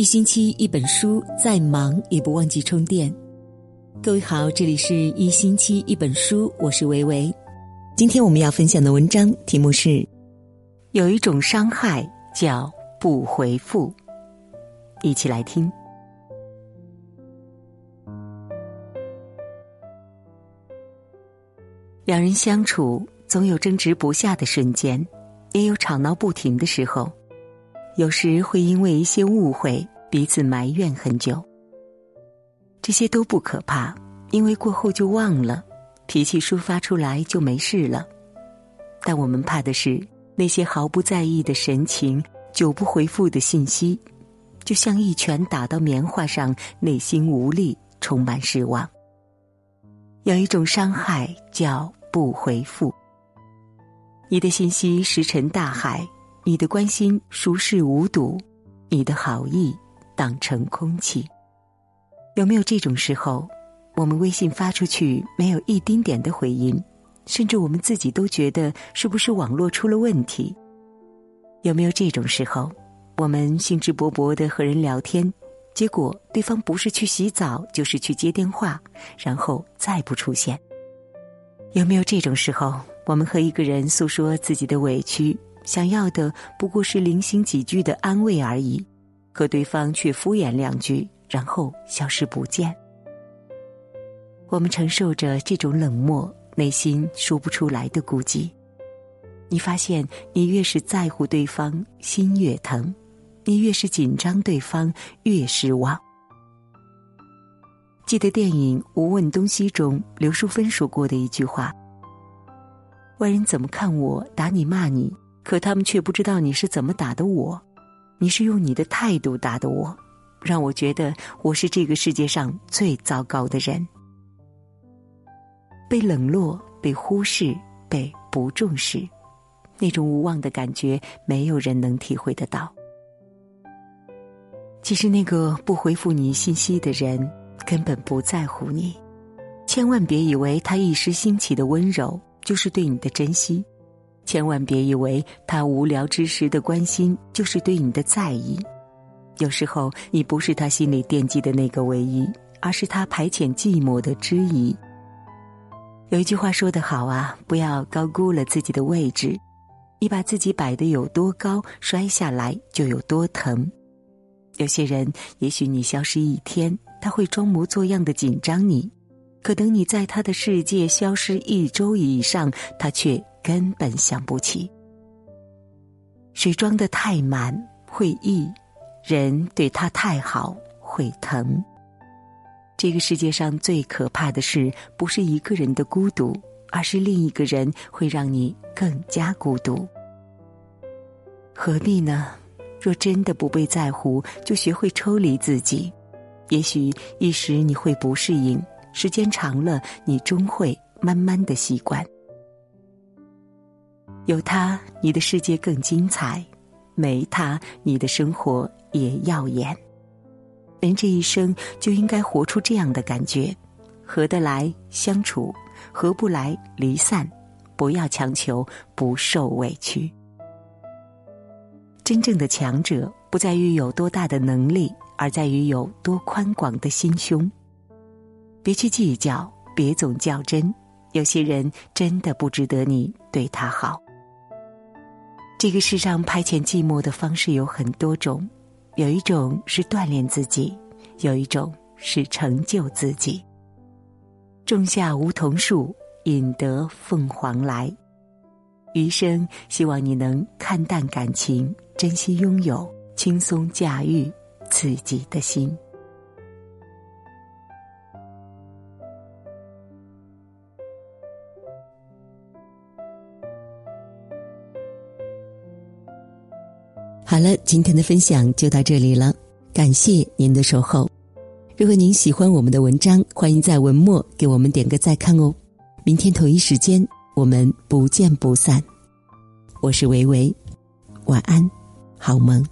一星期一本书，再忙也不忘记充电。各位好，这里是一星期一本书，我是维维。今天我们要分享的文章题目是：有一种伤害叫不回复。一起来听。两人相处，总有争执不下的瞬间，也有吵闹不停的时候。有时会因为一些误会，彼此埋怨很久。这些都不可怕，因为过后就忘了，脾气抒发出来就没事了。但我们怕的是那些毫不在意的神情，久不回复的信息，就像一拳打到棉花上，内心无力，充满失望。有一种伤害叫不回复。你的信息石沉大海，你的关心熟视无睹，你的好意当成空气。有没有这种时候，我们微信发出去没有一丁点的回音，甚至我们自己都觉得是不是网络出了问题？有没有这种时候，我们兴致勃勃的和人聊天？结果对方不是去洗澡，就是去接电话，然后再不出现。有没有这种时候，我们和一个人诉说自己的委屈，想要的不过是零星几句的安慰而已，可对方却敷衍两句，然后消失不见。我们承受着这种冷漠，内心说不出来的孤寂。你发现，你越是在乎对方，心越疼。你越是紧张，对方越失望。记得电影《无问东西》中刘淑芬说过的一句话：“外人怎么看我，打你骂你，可他们却不知道你是怎么打的我。你是用你的态度打的我，让我觉得我是这个世界上最糟糕的人。被冷落，被忽视，被不重视，那种无望的感觉，没有人能体会得到。”其实，那个不回复你信息的人根本不在乎你。千万别以为他一时兴起的温柔就是对你的珍惜，千万别以为他无聊之时的关心就是对你的在意。有时候，你不是他心里惦记的那个唯一，而是他排遣寂寞的知意。有一句话说得好啊，不要高估了自己的位置。你把自己摆得有多高，摔下来就有多疼。有些人，也许你消失一天，他会装模作样的紧张你；可等你在他的世界消失一周以上，他却根本想不起。水装的太满会溢，人对他太好会疼。这个世界上最可怕的事，不是一个人的孤独，而是另一个人会让你更加孤独。何必呢？若真的不被在乎，就学会抽离自己。也许一时你会不适应，时间长了，你终会慢慢的习惯。有他，你的世界更精彩；没他，你的生活也耀眼。人这一生就应该活出这样的感觉：合得来相处，合不来离散。不要强求，不受委屈。真正的强者不在于有多大的能力，而在于有多宽广的心胸。别去计较，别总较真。有些人真的不值得你对他好。这个世上排遣寂寞的方式有很多种，有一种是锻炼自己，有一种是成就自己。种下梧桐树，引得凤凰来。余生，希望你能看淡感情。珍惜拥有，轻松驾驭自己的心。好了，今天的分享就到这里了，感谢您的守候。如果您喜欢我们的文章，欢迎在文末给我们点个再看哦。明天同一时间，我们不见不散。我是维维，晚安。好梦。